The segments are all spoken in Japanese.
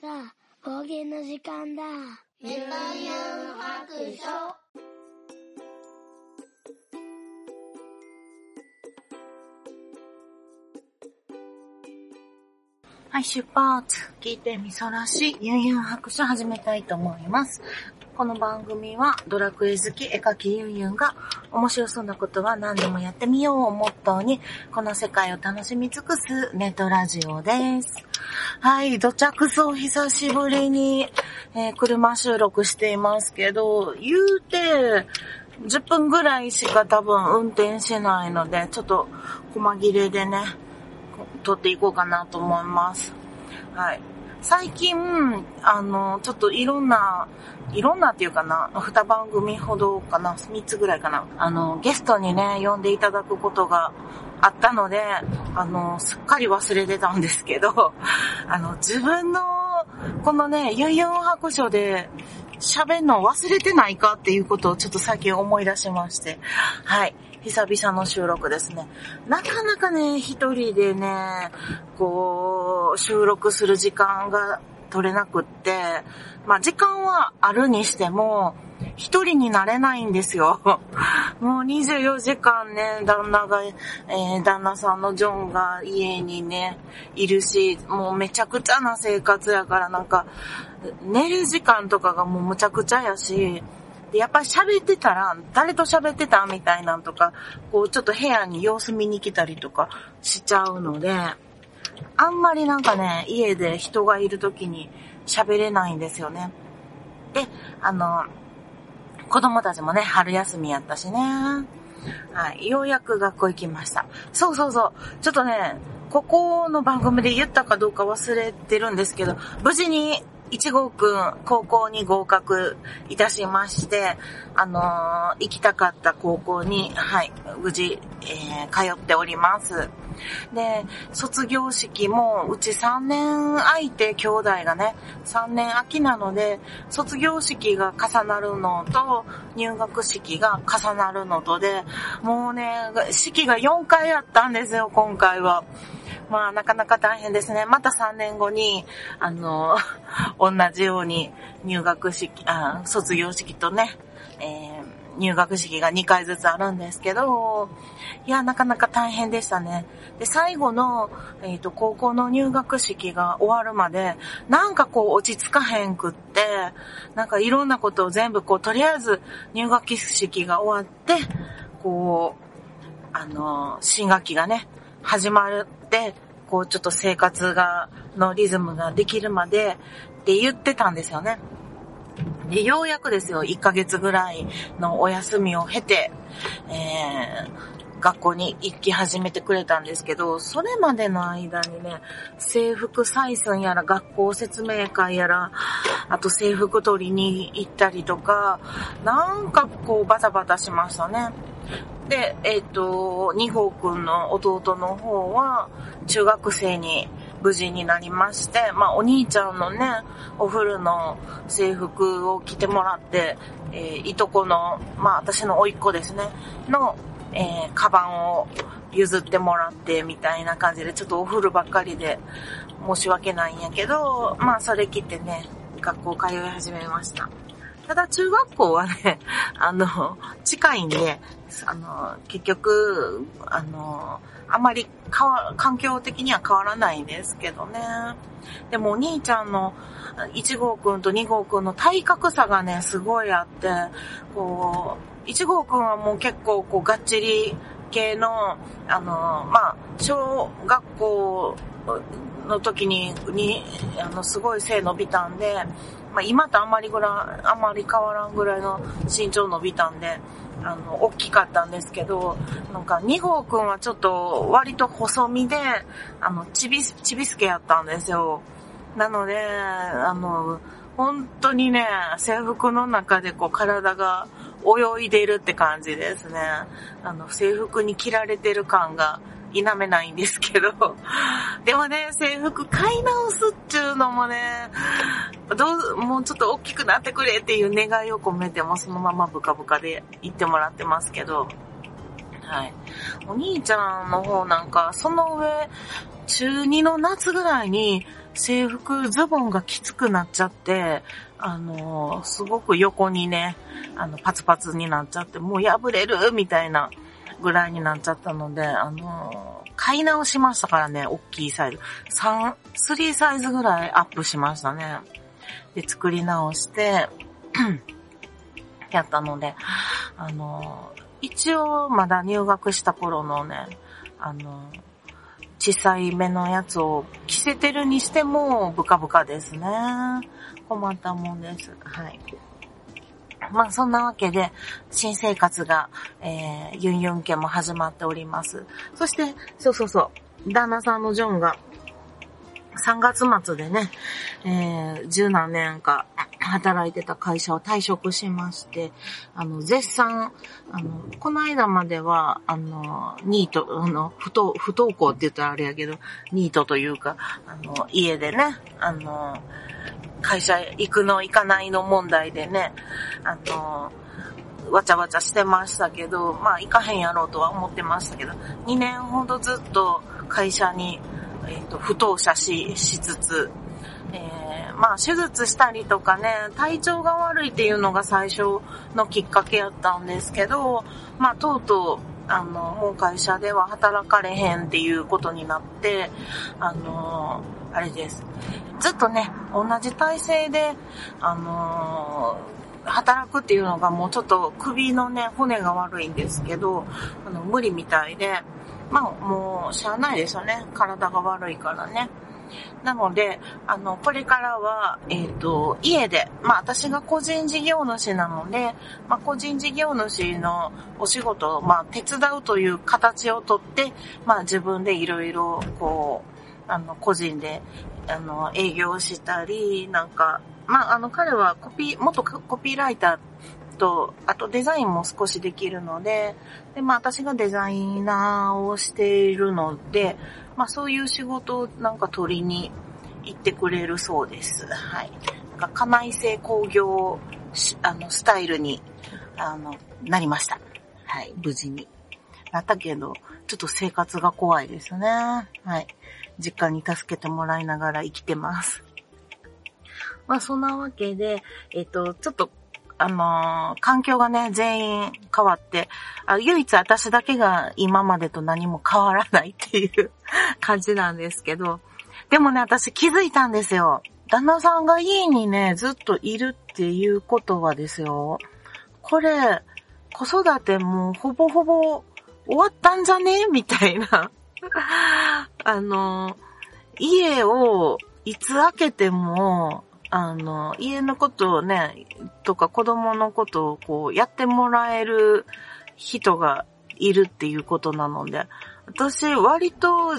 さあ、方言の時間だ。メタユン白書はい、出発聞いてみそらしいユンユン白書始めたいと思います。この番組はドラクエ好き絵描きユンユンが面白そうなことは何でもやってみようをモットーにこの世界を楽しみ尽くすネットラジオです。はい、土着そう久しぶりに、えー車収録していますけど、言うて、10分ぐらいしか多分運転しないので、ちょっと細切れでね、撮っていこうかなと思います。はい。最近、あの、ちょっといろんな、いろんなっていうかな、二番組ほどかな、三つぐらいかな、あの、ゲストにね、呼んでいただくことがあったので、あの、すっかり忘れてたんですけど、あの、自分の、このね、ユンユン白書で、喋んの忘れてないかっていうことをちょっと最近思い出しまして、はい。久々の収録ですね。なかなかね、一人でね、こう、収録する時間が取れなくって、まあ時間はあるにしても、一人になれないんですよ。もう24時間ね、旦那が、えー旦那さんのジョンが家にね、いるし、もうめちゃくちゃな生活やからなんか、寝る時間とかがもうむちゃくちゃやし、で、やっぱり喋ってたら、誰と喋ってたみたいなんとか、こうちょっと部屋に様子見に来たりとかしちゃうので、あんまりなんかね、家で人がいる時に喋れないんですよね。で、あの、子供たちもね、春休みやったしね。はい。ようやく学校行きました。そうそうそう。ちょっとね、ここの番組で言ったかどうか忘れてるんですけど、無事に1号くん高校に合格いたしまして、あのー行きたかった高校に、はい、無事、えー通っております。で、卒業式も、うち3年空いて兄弟がね、3年空きなので、卒業式が重なるのと、入学式が重なるのとで、もうね、式が4回あったんですよ、今回は。まあ、なかなか大変ですね。また3年後に、あの、同じように入学式、あ卒業式とね、えー入学式が2回ずつあるんですけど、いや、なかなか大変でしたね。で、最後の、えっ、と、高校の入学式が終わるまで、なんかこう落ち着かへんくって、なんかいろんなことを全部こう、とりあえず入学式が終わって、こう、あの、新学期がね、始まるって、こうちょっと生活が、のリズムができるまでって言ってたんですよね。で、ようやくですよ、1ヶ月ぐらいのお休みを経て、えー、学校に行き始めてくれたんですけど、それまでの間にね、制服採寸やら学校説明会やら、あと制服取りに行ったりとか、なんかこうバタバタしましたね。で、えっ、と、二号くんの弟の方は、中学生に無事になりまして、まあ、お兄ちゃんのね、お風呂の制服を着てもらって、えーいとこの、まあ、私の甥っ子ですね、の、えーカバンを譲ってもらって、みたいな感じで、ちょっとお風呂ばっかりで申し訳ないんやけど、まあ、それ着てね、学校通い始めました。ただ中学校はね、あの、近いんで、あの、結局、あの、あまり、環境的には変わらないんですけどね。でもお兄ちゃんの1号くんと2号くんの体格差がね、すごいあって、こう、1号くんはもう結構こう、がっちり系の、あの、まあ、小学校の時に、に、あの、すごい背伸びたんで、まあ、今とあんまりぐらい、あんまり変わらんぐらいの身長伸びたんで、あの、大きかったんですけど、なんか2号くんはちょっと割と細身で、あの、ちび、ちびすけやったんですよ。なので、あの、本当にね、制服の中でこう体が泳いでるって感じですね。あの、制服に着られてる感が否めないんですけど。でもね、制服買い直すっちゅうのもね、どう、もうちょっと大きくなってくれっていう願いを込めてもそのままブカブカで言ってもらってますけど。はい。お兄ちゃんの方なんか、その上、中2の夏ぐらいに制服ズボンがきつくなっちゃって、あのー、すごく横にね、あの、パツパツになっちゃって、もう破れるみたいなぐらいになっちゃったので、あのー、買い直しましたからね、大きいサイズ。3、3サイズぐらいアップしましたね。で、作り直して、やったので、あのー、一応まだ入学した頃のね、あの、小さい目のやつを着せてるにしても、ブカブカですね。困ったもんです。はい。まあそんなわけで、新生活が、えー、ユンユン家も始まっております。そして、そうそうそう、旦那さんのジョンが、3月末でね、えー、十何年か働いてた会社を退職しまして、あの、絶賛、あの、この間までは、あの、ニート、あの、不登、不登校って言ったらあれやけど、ニートというか、あの、家でね、あの、会社行くの行かないの問題でね、あの、わちゃわちゃしてましたけど、まあ行かへんやろうとは思ってましたけど、2年ほどずっと会社に、えっ、ー、と、不当者し、しつつ、えー、まあ手術したりとかね、体調が悪いっていうのが最初のきっかけやったんですけど、まあとうとう、あの、もう会社では働かれへんっていうことになって、あのあれです。ずっとね、同じ体勢で、あの働くっていうのがもうちょっと首のね、骨が悪いんですけど、あの、無理みたいで、まあもう、しゃあないですよね。体が悪いからね。なので、あの、これからは、えっ、ー、と、家で、まあ私が個人事業主なので、まあ個人事業主のお仕事を、まあ手伝うという形をとって、まあ自分でいろいろ、こう、あの、個人で、あの、営業したり、なんか、まああの彼はコピー、元コピーライターと、あとデザインも少しできるので、で、まあ私がデザイナーをしているので、まあそういう仕事をなんか取りに行ってくれるそうです。はい。なんか家内製工業あのスタイルにあのなりました。はい、無事に。なったけど、ちょっと生活が怖いですね。はい。実家に助けてもらいながら生きてます。まあそんなわけで、えっ、と、ちょっとあのー、環境がね、全員変わって、あ唯一私だけが今までと何も変わらないっていう 感じなんですけど、でもね、私気づいたんですよ。旦那さんが家にね、ずっといるっていうことはですよ。これ、子育てもほぼほぼ終わったんじゃね？みたいな。あの、家をいつ開けても、あの、家のことをね、とか子供のことをこう、やってもらえる人がいるっていうことなので、私割と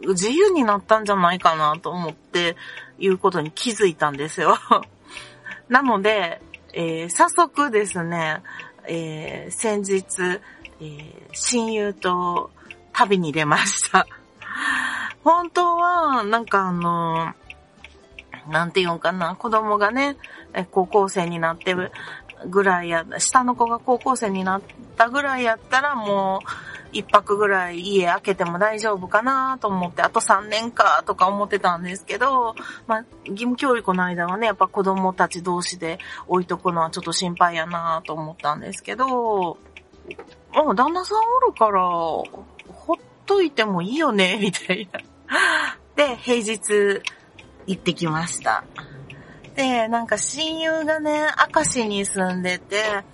自由になったんじゃないかなと思っていうことに気づいたんですよ。なので、えー、早速ですね、えー、先日、えー、親友と旅に出ました。本当は、なんかあのなんて言うんかな、子供がね、高校生になってるぐらいや、下の子が高校生になったぐらいやったらもう、一泊ぐらい家開けても大丈夫かなと思って、あと3年かとか思ってたんですけど、まあ、義務教育の間はね、やっぱ子供たち同士で置いとくのはちょっと心配やなと思ったんですけど、あ、旦那さんおるから、ほっといてもいいよね、みたいな。で、平日、行ってきました。で、なんか親友がね、明石に住んでて、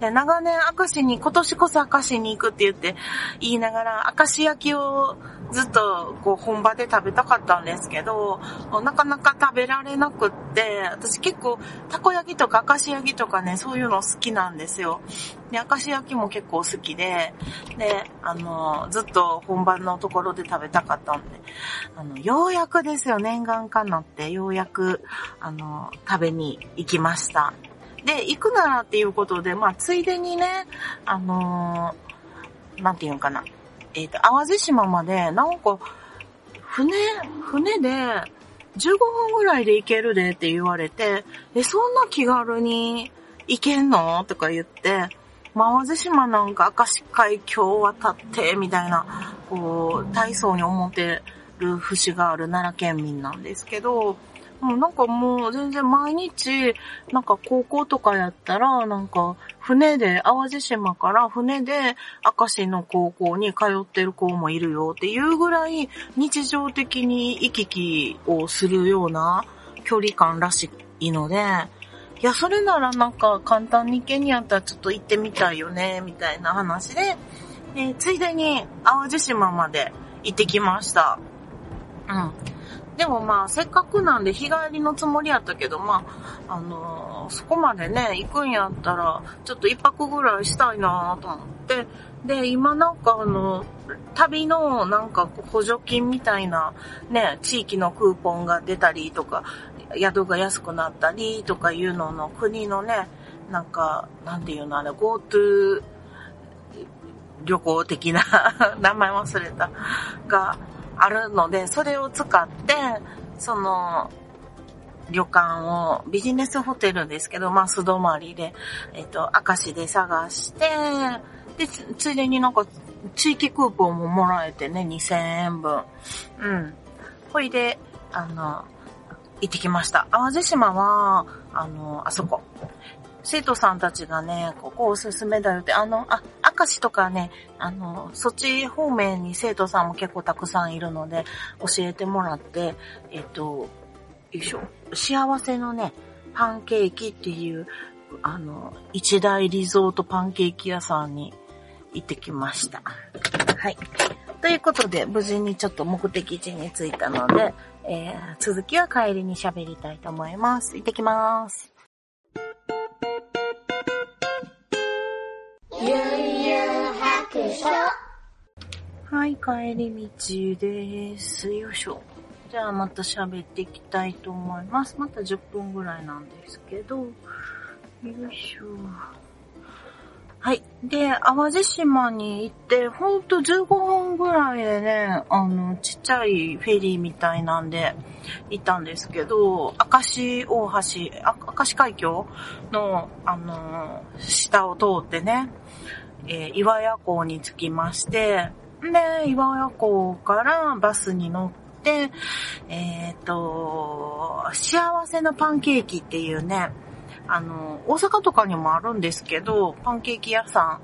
で、長年明石に、今年こそ明石に行くって言って言いながら、明石焼きをずっとこう本場で食べたかったんですけど、なかなか食べられなくって、私結構たこ焼きとか明石焼きとかね、そういうの好きなんですよ。で、明石焼きも結構好きで、で、あの、ずっと本場のところで食べたかったんで、あの、ようやくですよ、念願かなって、ようやく、あの、食べに行きました。で、行くならっていうことで、まあ、ついでにね、あのー、なんていうのかな。えっ、ー、と、淡路島まで、なんか、船、船で、15分ぐらいで行けるでって言われて、え、そんな気軽に行けんの？とか言って、淡路島なんか明石海峡渡って、みたいな、こう、体操に思ってる節がある奈良県民なんですけど、もうなんかもう全然毎日、なんか高校とかやったら、なんか船で、淡路島から船で明石の高校に通ってる子もいるよっていうぐらい日常的に行き来をするような距離感らしいので、いや、それならなんか簡単に行けにやったらちょっと行ってみたいよね、みたいな話で、えー、ついでに淡路島まで行ってきました。うん。でもまあ、せっかくなんで日帰りのつもりやったけど、まあ、あのー、そこまでね、行くんやったら、ちょっと一泊ぐらいしたいなと思って、で、今なんかあの、旅のなんか補助金みたいなね、地域のクーポンが出たりとか、宿が安くなったりとかいうのの国のね、なんか、なんていうのあれ、GoTo 旅行的な 名前忘れた、があるので、それを使って、その、旅館を、ビジネスホテルですけど、まあ、素泊まりで、えっと、明石で探して、で、ついでになんか、地域クーポンももらえてね、2000円分。うん。ほいで、あの、行ってきました。淡路島は、あの、あそこ。生徒さんたちがね、ここおすすめだよって、あの、あ、明石とかね、あの、そっち方面に生徒さんも結構たくさんいるので、教えてもらって、えっと、よいしょ、幸せのね、パンケーキっていう、あの、一大リゾートパンケーキ屋さんに行ってきました。はい。ということで、無事にちょっと目的地に着いたので、えー、続きは帰りに喋りたいと思います。行ってきます。はい、帰り道です。よいしょ。じゃあまた喋っていきたいと思います。また10分ぐらいなんですけど。よいしょ。はい。で、淡路島に行って、ほんと15分ぐらいでね、あの、ちっちゃいフェリーみたいなんで行ったんですけど、明石大橋、明石海峡の、あの、下を通ってね、えー、岩屋港に着きまして、で、岩屋港からバスに乗って、えっ、ー、と、幸せのパンケーキっていうね、あの、大阪とかにもあるんですけど、パンケーキ屋さ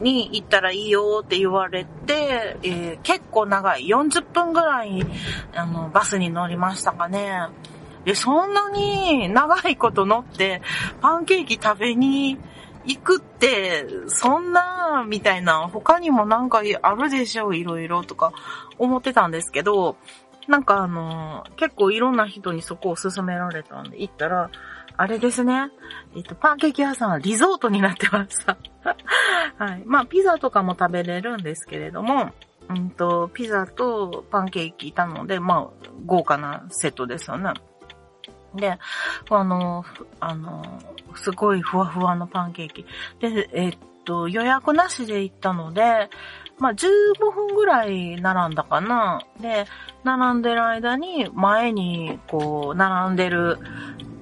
んに行ったらいいよって言われて、えー、結構長い、40分ぐらい、あの、バスに乗りましたかね。で、そんなに長いこと乗って、パンケーキ食べに行くって、そんな、みたいな、他にもなんかあるでしょう、いろいろとか思ってたんですけど、なんかあの結構いろんな人にそこを勧められたんで行ったら、あれですね。えっと、パンケーキ屋さんはリゾートになってました。はい。まあ、ピザとかも食べれるんですけれども、うんと、ピザとパンケーキいたので、まあ、豪華なセットですよね。で、あの、あの、すごいふわふわのパンケーキ。で、えっと、予約なしで行ったので、まあ、15分ぐらい並んだかな。で、並んでる間に、前に、こう、並んでる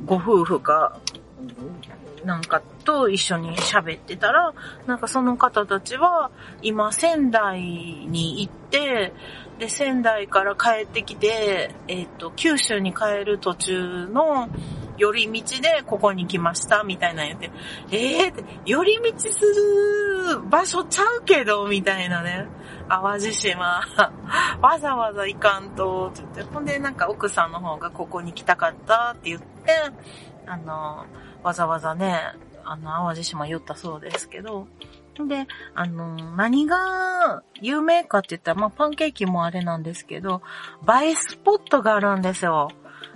ご夫婦が、なんかと一緒に喋ってたら、なんかその方たちは今仙台に行って、で、仙台から帰ってきて、えっ、ー、と、九州に帰る途中の寄り道でここに来ました、みたいな言って、えーって、寄り道する場所ちゃうけど、みたいなね。淡路島、わざわざ行かんと、って言って、ほんでなんか奥さんの方がここに来たかったって言って、あの、わざわざね、あの、淡路島言ったそうですけど、で、あの、何が有名かって言ったら、まあ、パンケーキもあれなんですけど、映えスポットがあるんですよ。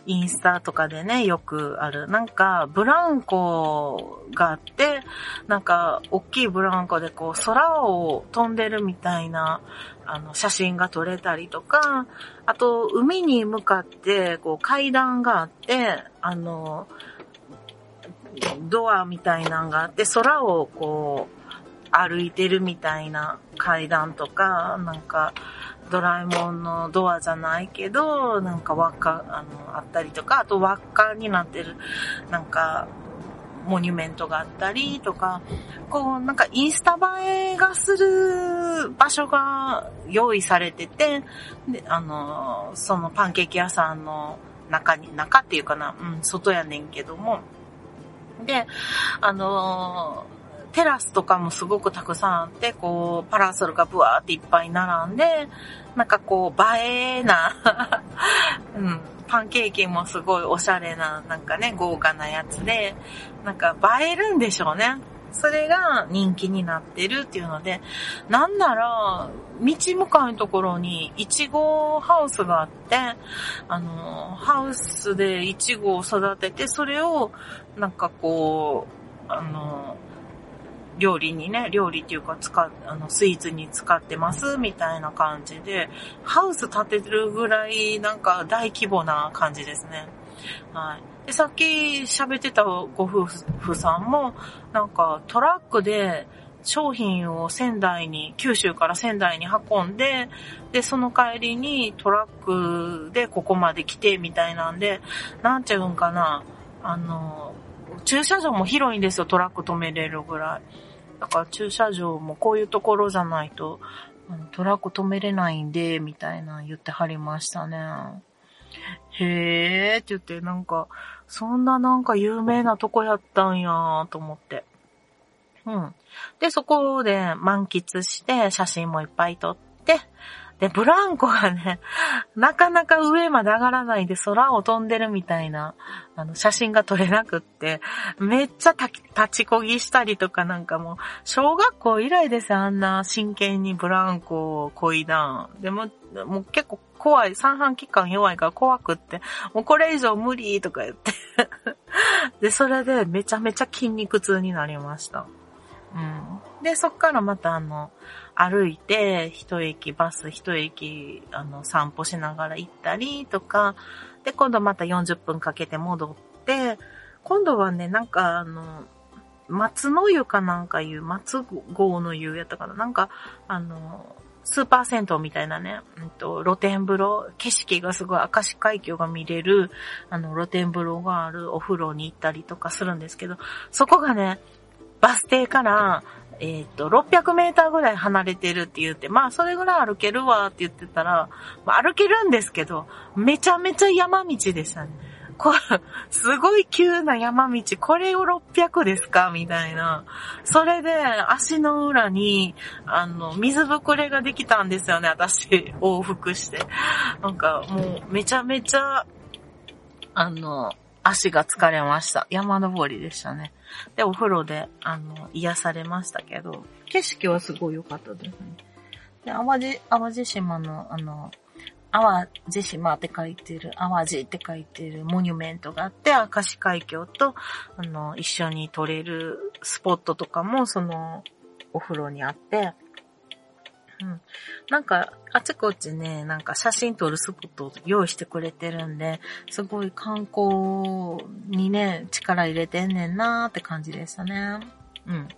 インスタとかでね、よくある。なんか、ブランコがあって、なんか、大きいブランコでこう、空を飛んでるみたいな、あの、写真が撮れたりとか、あと、海に向かって、こう、階段があって、あの、ドアみたいなんがあって、空をこう、歩いてるみたいな階段とか、なんか、ドラえもんのドアじゃないけど、なんか輪っか、あの、あったりとか、あと輪っかになってる、なんか、モニュメントがあったりとか、こう、なんかインスタ映えがする場所が用意されてて、で、あの、そのパンケーキ屋さんの中に、中っていうかな、うん、外やねんけども、で、あのテラスとかもすごくたくさんあって、こう、パラソルがブワーっていっぱい並んで、なんかこう、映えな うん、パンケーキもすごいおしゃれな、なんかね、豪華なやつで、なんか映えるんでしょうね。それが人気になってるっていうので、なんなら、道向かいのところにイチゴハウスがあって、あの、ハウスでイチゴを育てて、それを、なんかこう、あの、料理にね、料理っていうか使あの、スイーツに使ってますみたいな感じで、ハウス建てるぐらいなんか大規模な感じですね。はい。で、さっき喋ってたご夫婦さんも、なんかトラックで商品を仙台に、九州から仙台に運んで、で、その帰りにトラックでここまで来てみたいなんで、なんちゃうんかな、あの、駐車場も広いんですよ、トラック止めれるぐらい。だから駐車場もこういうところじゃないと、トラック止めれないんで、みたいな言ってはりましたね。へーって言って、なんか、そんななんか有名なとこやったんやーと思って。うん。で、そこで満喫して写真もいっぱい撮って、で、ブランコがね、なかなか上まで上がらないで空を飛んでるみたいな、あの、写真が撮れなくって、めっちゃ立ちこぎしたりとかなんかもう、小学校以来です、あんな真剣にブランコをこいだん。でも、もう結構怖い、三半期間弱いから怖くって、もうこれ以上無理とか言って で、それでめちゃめちゃ筋肉痛になりました。うん。で、そっからまたあの、歩いて、一駅、バス一駅、あの、散歩しながら行ったりとか、で、今度また40分かけて戻って、今度はね、なんかあの、松の湯かなんかいう、松号の湯やったかな。なんか、あの、スーパー銭湯みたいなね、うんと、露天風呂、景色がすごい明石海峡が見れる、あの、露天風呂があるお風呂に行ったりとかするんですけど、そこがね、バス停から、えっ、ー、と、600メーターぐらい離れてるって言って、まあ、それぐらい歩けるわって言ってたら、まあ、歩けるんですけど、めちゃめちゃ山道でしたね。こすごい急な山道、これを600ですかみたいな。それで、足の裏に、あの、水ぶくれができたんですよね、私、往復して。なんか、もう、めちゃめちゃ、あの、足が疲れました。山登りでしたね。で、お風呂で、あの、癒されましたけど、景色はすごい良かったですね。で、淡路、淡路島の、あの、淡路島って書いてる、淡路って書いてるモニュメントがあって、明石海峡と、あの、一緒に撮れるスポットとかも、その、お風呂にあって、うん。なんか、あちこちね、なんか写真撮るスポットを用意してくれてるんで、すごい観光にね、力入れてんねんなーって感じでしたね。うん。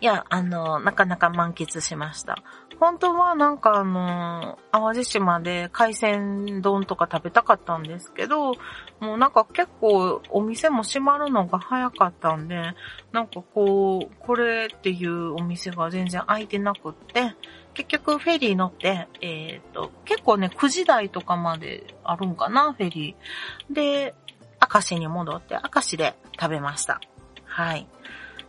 いや、あの、なかなか満喫しました。本当はなんかあの、淡路島で海鮮丼とか食べたかったんですけど、もうなんか結構お店も閉まるのが早かったんで、なんかこう、これっていうお店が全然開いてなくって、結局フェリー乗って、えっ、と、結構ね、9時台とかまであるんかな、フェリー。で、明石に戻って、明石で食べました。はい。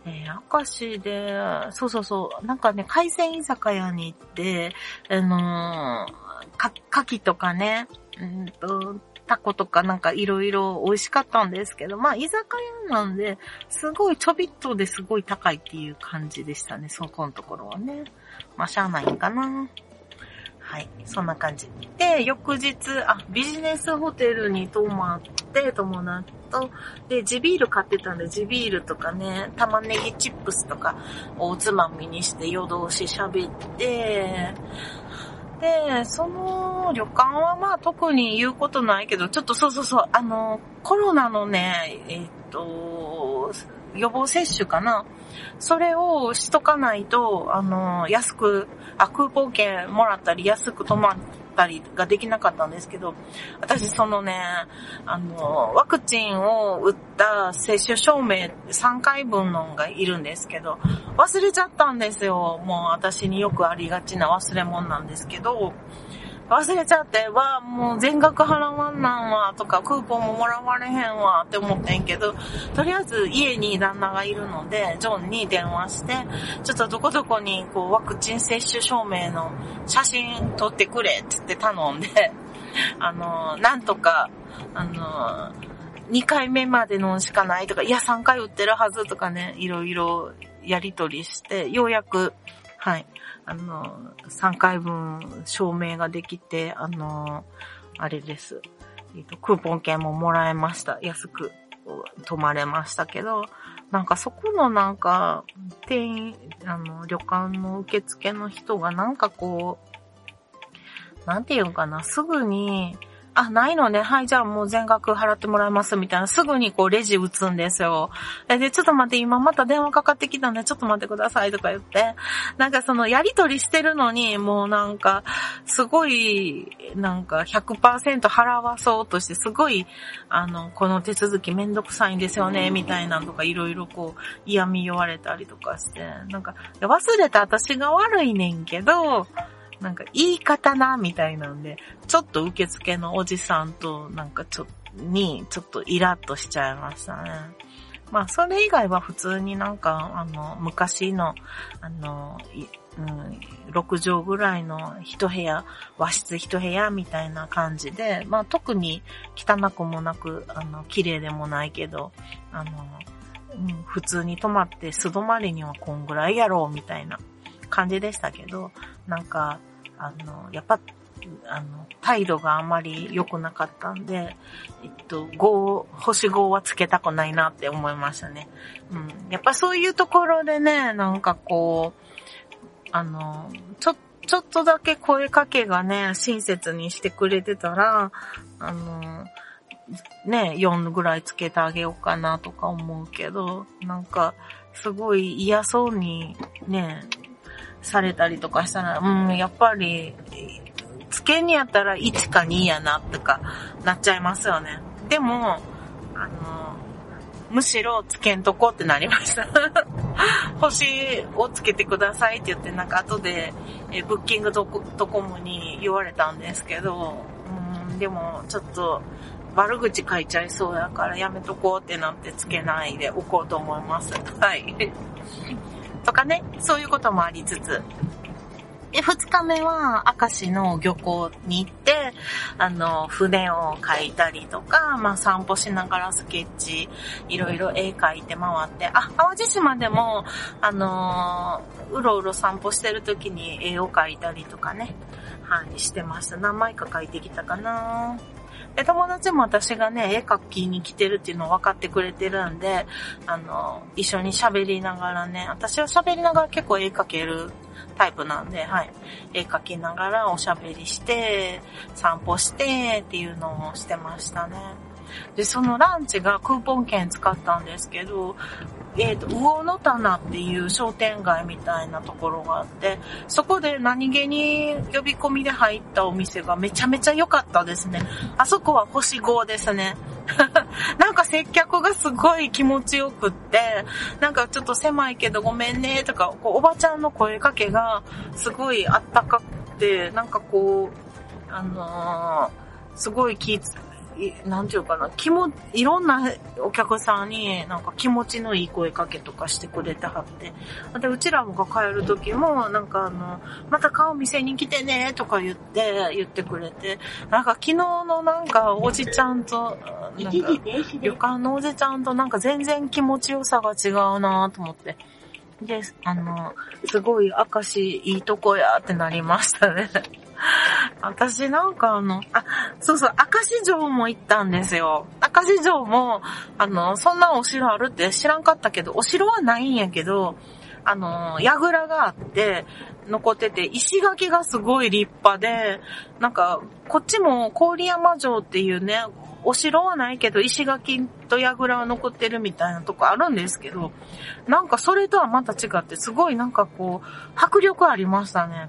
えー、明石で、そうそうそう、なんかね、海鮮居酒屋に行って、あのー、か、牡蠣とかね、うんと、タコとかなんかいろいろ美味しかったんですけど、まあ居酒屋なんで、すごいちょびっとですごい高いっていう感じでしたね、そこのところはね。まあしゃあないんかな。はい。そんな感じ。で、翌日、あ、ビジネスホテルに泊まって、友達と、で、地ビール買ってたんで、地ビールとかね、玉ねぎチップスとか、おつまみにして夜通し喋って、で、その旅館はまあ特に言うことないけど、ちょっとそうそうそう、あの、コロナのね、えっと、予防接種かな。それをしとかないと、あの、安く、あ、クーポン券もらったり安く泊まったりができなかったんですけど、私そのね、あの、ワクチンを打った接種証明3回分のがいるんですけど、忘れちゃったんですよ。もう私によくありがちな忘れ物なんですけど、忘れちゃって、わもう全額払わんなんわ、とか、クーポンももらわれへんわ、って思ってんけど、とりあえず家に旦那がいるので、ジョンに電話して、ちょっとどこどこに、こう、ワクチン接種証明の写真撮ってくれ、ってって頼んで、あの、なんとか、あの、2回目までのしかないとか、いや、3回打ってるはずとかね、いろいろやりとりして、ようやく、はい、あの、3回分証明ができて、あの、あれです。えっ、と、クーポン券ももらえました。安く泊まれましたけど、なんかそこのなんか、店員、あの、旅館の受付の人がなんかこう、なんていうかな、すぐに、あ、ないのね。はい、じゃあもう全額払ってもらいます、みたいな。すぐにこうレジ打つんですよ。で、ちょっと待って、今また電話かかってきたんで、ちょっと待ってください、とか言って。なんかそのやりとりしてるのに、もうなんか、すごい、なんか100%払わそうとして、すごい、あの、この手続きめんどくさいんですよね、みたいなのとか、いろいろこう、嫌味言われたりとかして。なんか、忘れた私が悪いねんけど、なんか言い方な、みたいなんで、ちょっと受付のおじさんと、なんかちょ、に、ちょっとイラッとしちゃいましたね。まあ、それ以外は普通になんか、あの、昔の、あの、うん、6畳ぐらいの一部屋、和室一部屋みたいな感じで、まあ特に汚くもなく、あの、綺麗でもないけど、あの、うん、普通に泊まって素泊まりにはこんぐらいやろうみたいな感じでしたけど、なんか、あの、やっぱ、あの、態度があまり良くなかったんで、えっと、5、星5はつけたくないなって思いましたね。うん。やっぱそういうところでね、なんかこう、あの、ちょ、ちょっとだけ声かけがね、親切にしてくれてたら、あの、ね、4ぐらいつけてあげようかなとか思うけど、なんか、すごい嫌そうにね、されたりとかしたら、うん、やっぱり、つけにやったら1か2やな、とか、なっちゃいますよね。でも、あの、むしろつけんとこってなりました。星をつけてくださいって言って、なんか後で、えブッキングドコモに言われたんですけど、うん、でもちょっと悪口書いちゃいそうやからやめとこうってなってつけないでおこうと思います。はい。とかね、そういうこともありつつ。で、二日目は、明石の漁港に行って、あの、船を描いたりとか、まあ散歩しながらスケッチ、いろいろ絵描いて回って、あ、淡路島でも、あのうろうろ散歩してる時に絵を描いたりとかね、はい、してました。何枚か描いてきたかなで、友達も私がね、絵描きに来てるっていうのを分かってくれてるんで、あの、一緒に喋りながらね、私は喋りながら結構絵描けるタイプなんで、はい。絵描きながらおしゃべりして、散歩してっていうのをしてましたね。で、そのランチがクーポン券使ったんですけど、えっ、ー、と、魚の棚っていう商店街みたいなところがあって、そこで何気に呼び込みで入ったお店がめちゃめちゃ良かったですね。あそこは星5ですね。なんか接客がすごい気持ちよくって、なんかちょっと狭いけどごめんねとか、こうおばちゃんの声かけがすごいあったかくて、なんかこう、あのー、すごい気なんていうかな、気も、いろんなお客さんになんか気持ちのいい声かけとかしてくれてはって。で、うちらもが帰る時も、なんかあの、また顔見せに来てね、とか言って、言ってくれて、なんか昨日のなんかおじちゃんと、なんか旅館のおじちゃんとなんか全然気持ちよさが違うなと思って。で、あの、すごい明石いいとこやってなりましたね。私なんかあの、あ、そうそう、明石城も行ったんですよ。明石城も、あの、そんなお城あるって知らんかったけど、お城はないんやけど、あの、櫓があって、残ってて、石垣がすごい立派で、なんか、こっちも郡山城っていうね、お城はないけど、石垣と櫓は残ってるみたいなとこあるんですけど、なんかそれとはまた違って、すごいなんかこう、迫力ありましたね。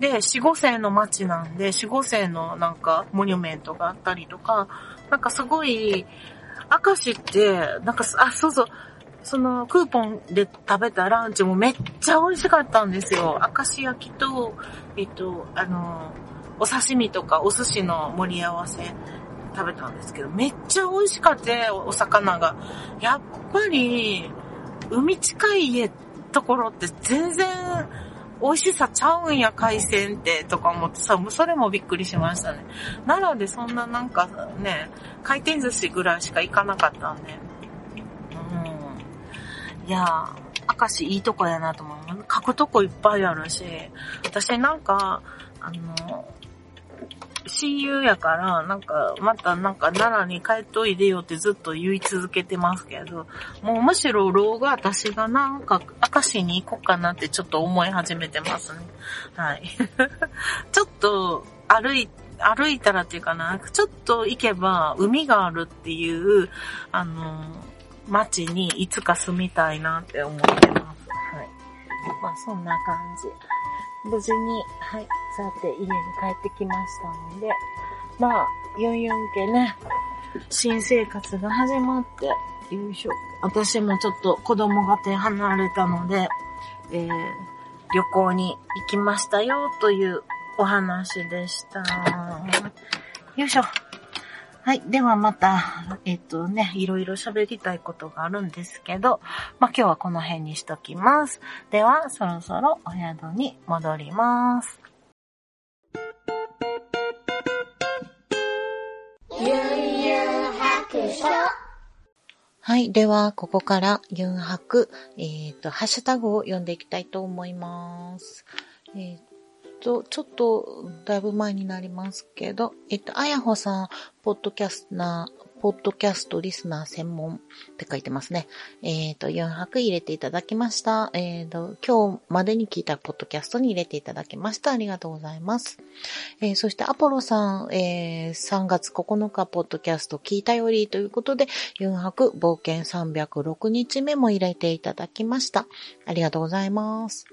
で、四五世の街なんで、四五世のなんか、モニュメントがあったりとか、なんかすごい、明石って、なんか、あ、そうそう、そのクーポンで食べたランチもめっちゃ美味しかったんですよ。明石焼きと、えっと、あの、お刺身とかお寿司の盛り合わせ食べたんですけど、めっちゃ美味しかった、お魚が。やっぱり、海近い家、ところって全然美味しさちゃうんや、海鮮って、とか思ってさ、もうそれもびっくりしましたね。奈良でそんななんかね、回転寿司ぐらいしか行かなかったんで。うん。いやー、明石いいとこやなと思う。書くとこいっぱいあるし、私なんか、あの、親友やから、なんか、またなんか奈良に帰っといでよってずっと言い続けてますけど、もうむしろ老後私がなんか、明石に行こうかなってちょっと思い始めてますね。はい。ちょっと歩い、歩いたらっていうかな、ちょっと行けば海があるっていう、あの、街にいつか住みたいなって思ってます。はい。まあそんな感じ。無事に、はい、さて家に帰ってきましたので、まあ、44家ね、新生活が始まって、よいしょ。私もちょっと子供が手離れたので、えー、旅行に行きましたよというお話でした。よいしょ。はい。ではまた、えっとね、いろいろ喋りたいことがあるんですけど、まあ、今日はこの辺にしときます。では、そろそろお宿に戻ります。ゆんゆん白書はい。では、ここから、ユン白、えっ、ー、と、ハッシュタグを読んでいきたいと思います。えっ、と、ちょっと、だいぶ前になりますけど、えっと、あやほさん、ポッドキャスナー、ポッドキャストリスナー専門って書いてますね。えっ、ー、と、4泊入れていただきました。えっ、ー、と、今日までに聞いたポッドキャストに入れていただきました。ありがとうございます。えー、そしてアポロさん、えー、3月9日ポッドキャスト聞いたよりということで、4泊冒険306日目も入れていただきました。ありがとうございます。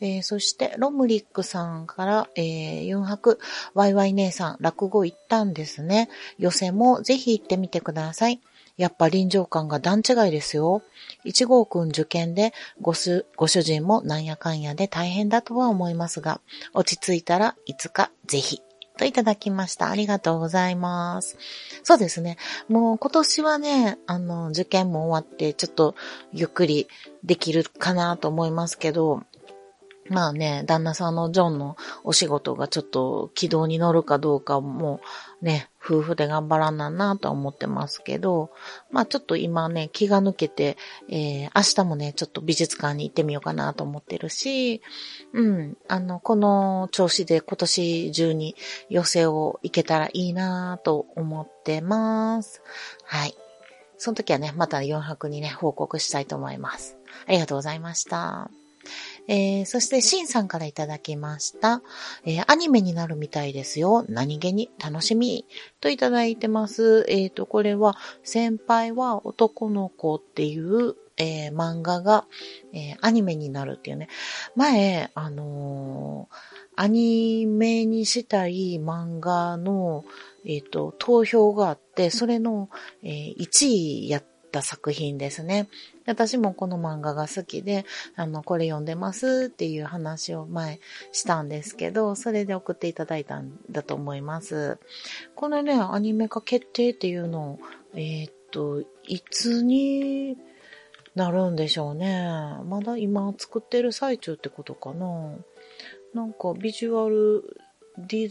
えー、そして、ロムリックさんから、えー、4泊、ワイワイ姉さん、落語行ったんですね。寄せもぜひ行ってみてください。やっぱ臨場感が段違いですよ。一号くん受験でごす、ご主人もなんやかんやで大変だとは思いますが、落ち着いたらいつかぜひ。といただきました。ありがとうございます。そうですね。もう今年はね、あの、受験も終わって、ちょっとゆっくりできるかなと思いますけど、まあね、旦那さんのジョンのお仕事がちょっと軌道に乗るかどうかもね、夫婦で頑張らんなんなとは思ってますけど、まあちょっと今ね、気が抜けて、えー、明日もね、ちょっと美術館に行ってみようかなと思ってるし、うん、あの、この調子で今年中に寄せを行けたらいいなと思ってます。はい。その時はね、また4泊にね、報告したいと思います。ありがとうございました。えー、そして、シンさんからいただきました。えー、アニメになるみたいですよ。何気に楽しみ。といただいてます。えっ、ー、と、これは、先輩は男の子っていう、えー、漫画が、えー、アニメになるっていうね。前、あのー、アニメにしたい漫画の、えっ、と、投票があって、それの、え、1位やった作品ですね。私もこの漫画が好きで、あの、これ読んでますっていう話を前したんですけど、それで送っていただいたんだと思います。このね、アニメ化決定っていうのを、えー、っと、いつになるんでしょうね。まだ今作ってる最中ってことかな。なんかビジュアルディ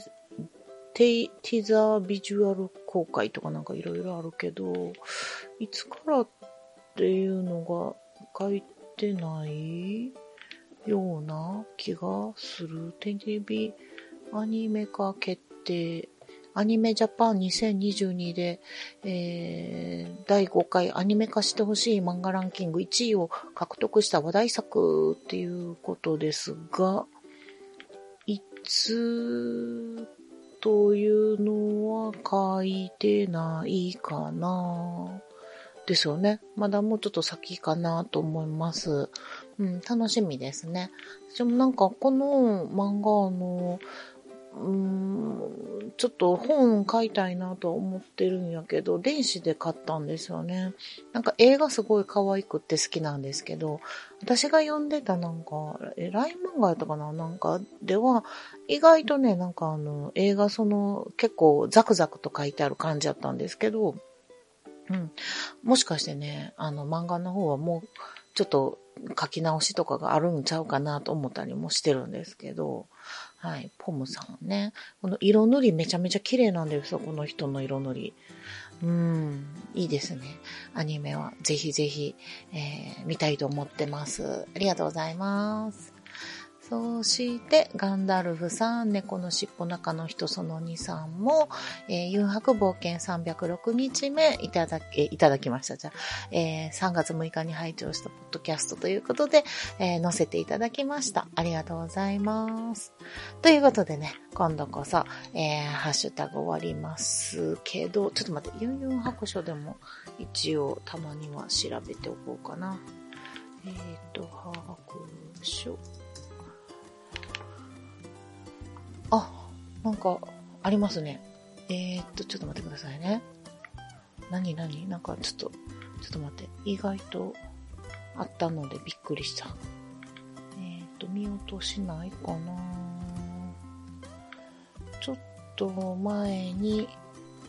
テイティザービジュアル公開とかなんかいろいろあるけど、いつからっていうのが書いてないような気がする。テレビアニメ化決定。アニメジャパン2022で、えー、第5回アニメ化してほしい漫画ランキング1位を獲得した話題作っていうことですが、いつというのは書いてないかなですよね。まだもうちょっと先かなと思います。うん、楽しみですね。でもなんかこの漫画の、うーん、ちょっと本を買いたいなと思ってるんやけど、電子で買ったんですよね。なんか映画すごい可愛くって好きなんですけど、私が読んでたなんか、え、ライン漫画やったかな？なんかでは、意外とね、なんかあの、映画その、結構ザクザクと書いてある感じだったんですけど、うん。もしかしてね、あの漫画の方はもう、ちょっと書き直しとかがあるんちゃうかなと思ったりもしてるんですけど、はい、ポムさんね。この色塗りめちゃめちゃ綺麗なんですよ、この人の色塗り。うん、いいですね。アニメはぜひぜひ、えー、見たいと思ってます。ありがとうございます。そして、ガンダルフさん、猫の尻尾中の人その2さんも、えー、誘白冒険306日目いただき、いただきました。じゃあ、えー、3月6日に拝聴したポッドキャストということで、えー、載せていただきました。ありがとうございます。ということでね、今度こそ、えー、ハッシュタグ終わりますけど、ちょっと待って、ユンユン白書でも一応たまには調べておこうかな。えっ、ー、と、白書。あ、なんか、ありますね。えー、っと、ちょっと待ってくださいね。何何？なんかちょっと、ちょっと待って。意外とあったのでびっくりした。えー、っと、見落としないかなちょっと前に、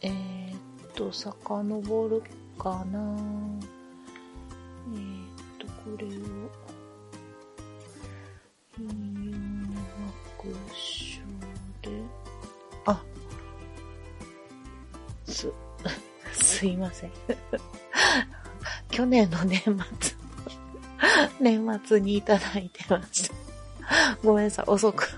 えー、っと、遡るかなえー、っと、これを、入学あ、すいません。去年の年末、年末にいただいてました。ごめんなさい、遅く、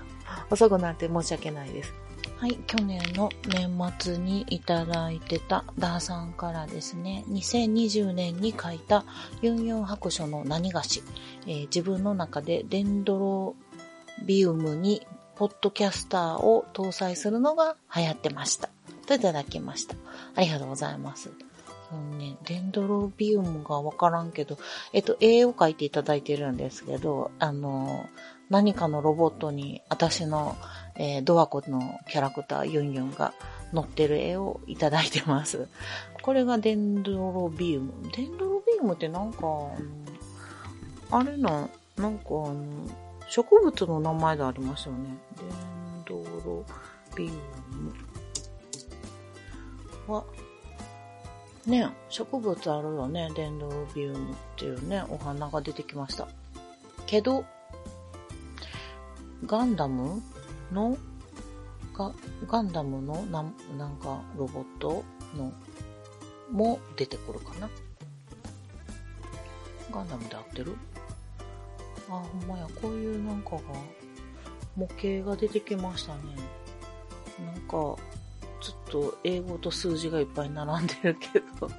遅くなって申し訳ないです。はい、去年の年末にいただいてたダーさんからですね、2020年に書いたユンユン白書の何菓子、えー、自分の中でデンドロビウムにポッドキャスターを搭載するのが流行ってました。といただきました。ありがとうございます。そのね、デンドロビウムがわからんけど、えっと、絵を描いていただいてるんですけど、あの、何かのロボットに私の、えー、ドアコのキャラクターユンユンが乗ってる絵をいただいてます。これがデンドロビウム。デンドロビウムってなんか、あれな、なんかあの、植物の名前でありますよね。デンドロビウムは、ね、植物あるよね。デンドロビウムっていうね、お花が出てきました。けど、ガンダムのガガンダムのななんかロボットのも出てくるかな。ガンダムで合ってる？あ、ほんまや、こういうなんかが、模型が出てきましたね。なんか、と英語と数字がいっぱい並んでるけど、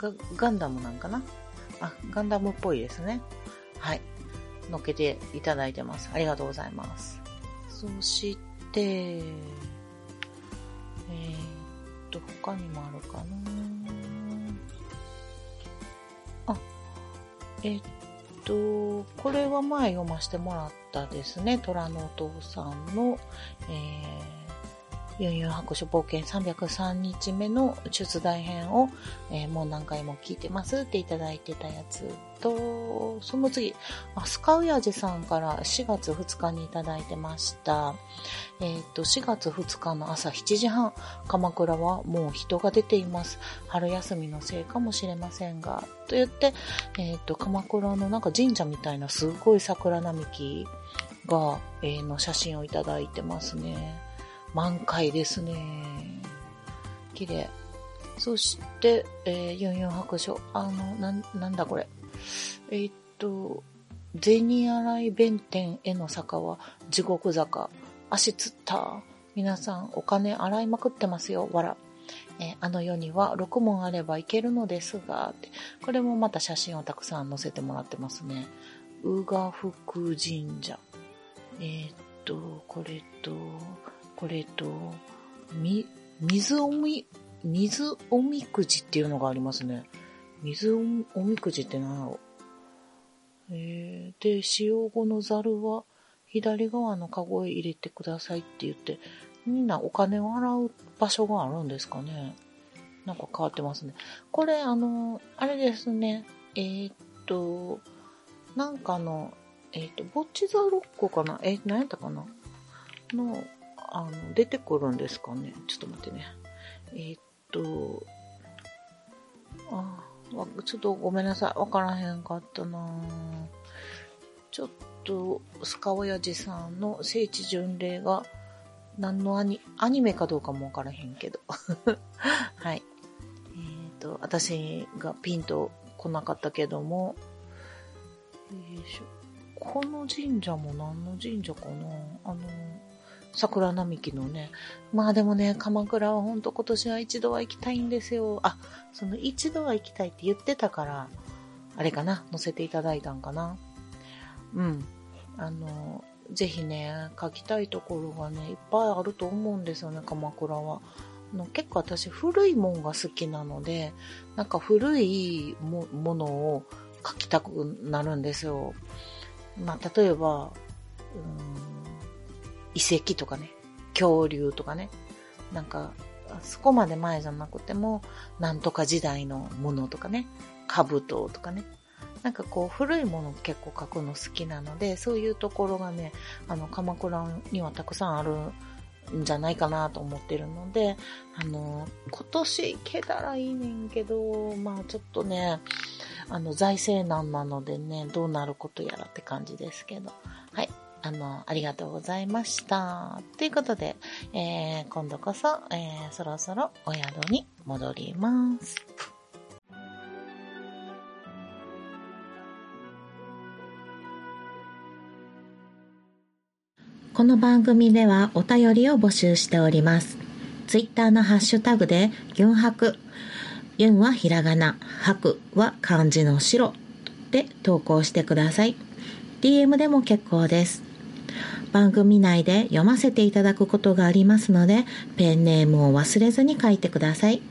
ガンダムなんかな？あ、ガンダムっぽいですね。はい。乗っけていただいてます。ありがとうございます。そして、えー、っと、他にもあるかなあ、え、っと、これは前読ませてもらったですね。虎のお父さんの、えー、ユンユン白書冒険303日目の出題編を、えー、もう何回も聞いてますっていただいてたやつと、その次、あスカウヤジさんから4月2日にいただいてました。えっ、と、4月2日の朝7時半、鎌倉はもう人が出ています。春休みのせいかもしれませんが、と言って、えっ、と、鎌倉のなんか神社みたいなすごい桜並木が、えー、の写真をいただいてますね。満開ですね。綺麗。そして、えー、ユンユン白書。あの、な、なんだこれ。えー、っと、銭洗弁天への坂は地獄坂。足つった。皆さんお金洗いまくってますよ。わら。えー、あの世には6問あればいけるのですが、ってこれもまた写真をたくさん載せてもらってますね。宇賀福神社。えー、っと、これと、これと、み、水おみ、水おみくじっていうのがありますね。水おみくじって何だろうえー、で、使用後のザルは左側のカゴへ入れてくださいって言って、みんなお金を払う場所があるんですかね。なんか変わってますね。これ、あの、あれですね。えー、っと、なんかの、えー、っと、ボッチザロッコかな？えー、何やったかな？の、あの、出てくるんですかね。ちょっと待ってね。えー、っと、あ、ちょっとごめんなさい。わからへんかったなちょっと、スカオヤジさんの聖地巡礼が、何のアニ、アニメかどうかもわからへんけど。はい。えっ、と、私がピンと来なかったけども、よいしょ。この神社も何の神社かなあの、桜並木のね。まあでもね、鎌倉はほんと今年は一度は行きたいんですよ。あ、その一度は行きたいって言ってたから、あれかな載せていただいたんかなうん。あの、ぜひね、書きたいところがね、いっぱいあると思うんですよね、鎌倉は。の結構私古いもんが好きなので、なんか古いものを書きたくなるんですよ。まあ、例えば、うん遺跡とかね、恐竜とかね、なんか、そこまで前じゃなくても、なんとか時代のものとかね、兜とかね、なんかこう古いもの結構書くの好きなので、そういうところがね、あの、鎌倉にはたくさんあるんじゃないかなと思ってるので、あの、今年行けたらいいねんけど、まあちょっとね、あの、財政難なのでね、どうなることやらって感じですけど。あの、ありがとうございました。ということで、えー、今度こそ、えー、そろそろお宿に戻ります。この番組ではお便りを募集しております。ツイッターのハッシュタグで、ユンハク、ユンはひらがな、ハクは漢字の白で投稿してください。DM でも結構です。番組内で読ませていただくことがありますので、ペンネームを忘れずに書いてください。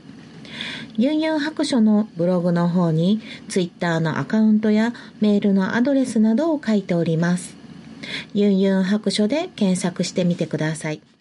ユンユン白書のブログの方に、ツイッターのアカウントやメールのアドレスなどを書いております。ユンユン白書で検索してみてください。